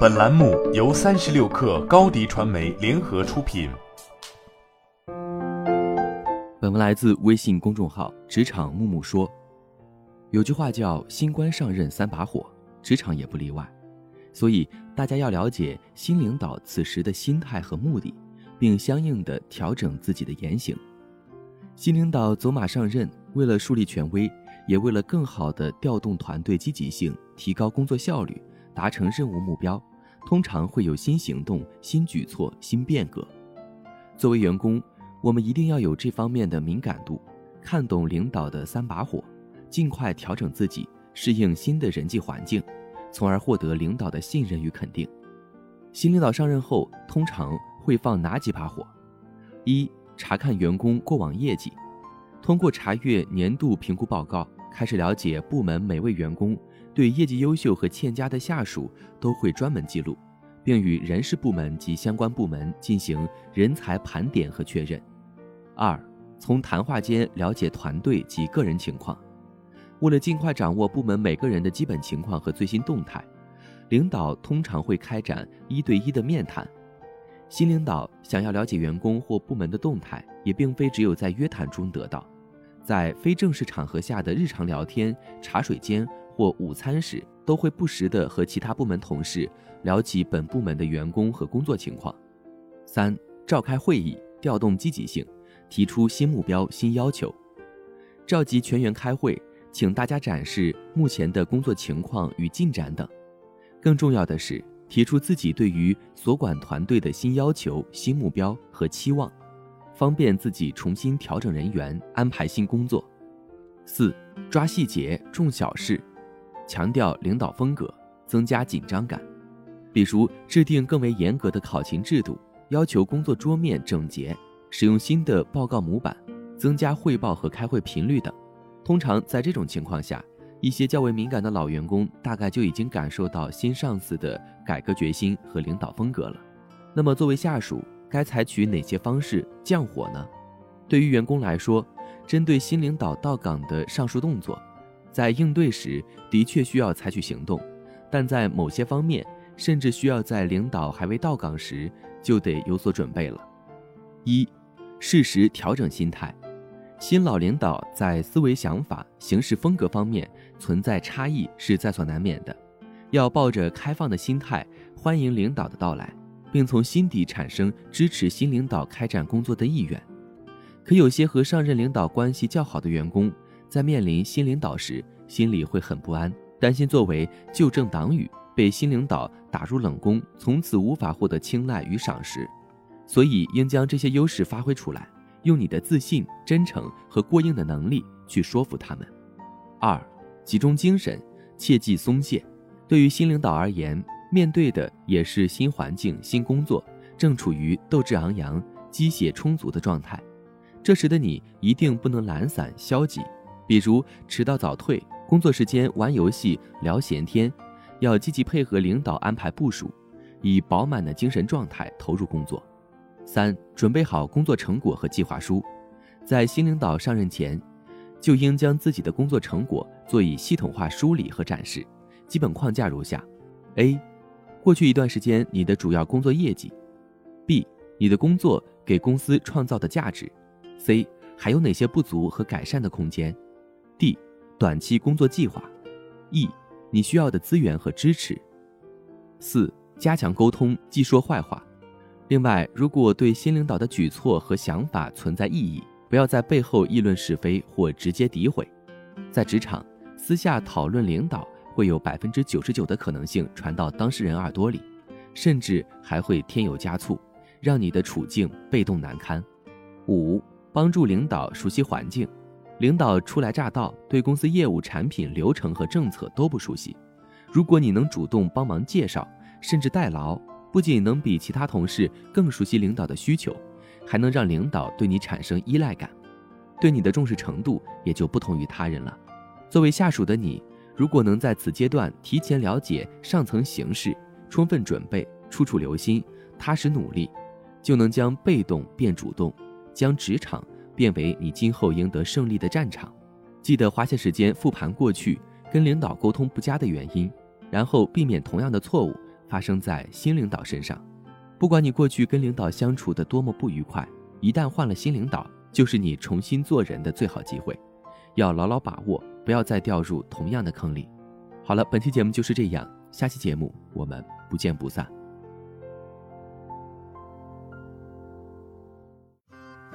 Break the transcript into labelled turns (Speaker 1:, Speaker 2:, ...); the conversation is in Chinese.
Speaker 1: 本栏目由三十六氪高低传媒联合出品。
Speaker 2: 本文来自微信公众号“职场木木说”。有句话叫“新官上任三把火”，职场也不例外。所以大家要了解新领导此时的心态和目的，并相应的调整自己的言行。新领导走马上任，为了树立权威，也为了更好地调动团队积极性，提高工作效率，达成任务目标，通常会有新行动、新举措、新变革。作为员工，我们一定要有这方面的敏感度，看懂领导的三把火，尽快调整自己，适应新的人际环境，从而获得领导的信任与肯定。新领导上任后，通常会放哪几把火？一查看员工过往业绩，通过查阅年度评估报告，开始了解部门每位员工对业绩优秀和欠佳的下属都会专门记录，并与人事部门及相关部门进行人才盘点和确认。二，从谈话间了解团队及个人情况，为了尽快掌握部门每个人的基本情况和最新动态，领导通常会开展一对一的面谈。新领导想要了解员工或部门的动态，也并非只有在约谈中得到，在非正式场合下的日常聊天、茶水间或午餐时，都会不时地和其他部门同事聊起本部门的员工和工作情况。三、召开会议，调动积极性，提出新目标、新要求，召集全员开会，请大家展示目前的工作情况与进展等。更重要的是。提出自己对于所管团队的新要求、新目标和期望，方便自己重新调整人员、安排新工作。四、抓细节、重小事，强调领导风格，增加紧张感。比如制定更为严格的考勤制度，要求工作桌面整洁，使用新的报告模板，增加汇报和开会频率等。通常在这种情况下。一些较为敏感的老员工大概就已经感受到新上司的改革决心和领导风格了。那么，作为下属，该采取哪些方式降火呢？对于员工来说，针对新领导到岗的上述动作，在应对时的确需要采取行动，但在某些方面，甚至需要在领导还未到岗时就得有所准备了。一，适时调整心态。新老领导在思维想法、行事风格方面存在差异是在所难免的，要抱着开放的心态欢迎领导的到来，并从心底产生支持新领导开展工作的意愿。可有些和上任领导关系较好的员工，在面临新领导时，心里会很不安，担心作为旧政党羽被新领导打入冷宫，从此无法获得青睐与赏识，所以应将这些优势发挥出来。用你的自信、真诚和过硬的能力去说服他们。二，集中精神，切忌松懈。对于新领导而言，面对的也是新环境、新工作，正处于斗志昂扬、鸡血充足的状态。这时的你一定不能懒散消极，比如迟到早退、工作时间玩游戏、聊闲天，要积极配合领导安排部署，以饱满的精神状态投入工作。三、准备好工作成果和计划书，在新领导上任前，就应将自己的工作成果做以系统化梳理和展示。基本框架如下：A. 过去一段时间你的主要工作业绩；B. 你的工作给公司创造的价值；C. 还有哪些不足和改善的空间；D. 短期工作计划；E. 你需要的资源和支持。四、加强沟通，忌说坏话。另外，如果对新领导的举措和想法存在异议，不要在背后议论是非或直接诋毁。在职场，私下讨论领导会有百分之九十九的可能性传到当事人耳朵里，甚至还会添油加醋，让你的处境被动难堪。五、帮助领导熟悉环境。领导初来乍到，对公司业务、产品、流程和政策都不熟悉，如果你能主动帮忙介绍，甚至代劳。不仅能比其他同事更熟悉领导的需求，还能让领导对你产生依赖感，对你的重视程度也就不同于他人了。作为下属的你，如果能在此阶段提前了解上层形势，充分准备，处处留心，踏实努力，就能将被动变主动，将职场变为你今后赢得胜利的战场。记得花些时间复盘过去跟领导沟通不佳的原因，然后避免同样的错误。发生在新领导身上。不管你过去跟领导相处的多么不愉快，一旦换了新领导，就是你重新做人的最好机会，要牢牢把握，不要再掉入同样的坑里。好了，本期节目就是这样，下期节目我们不见不散。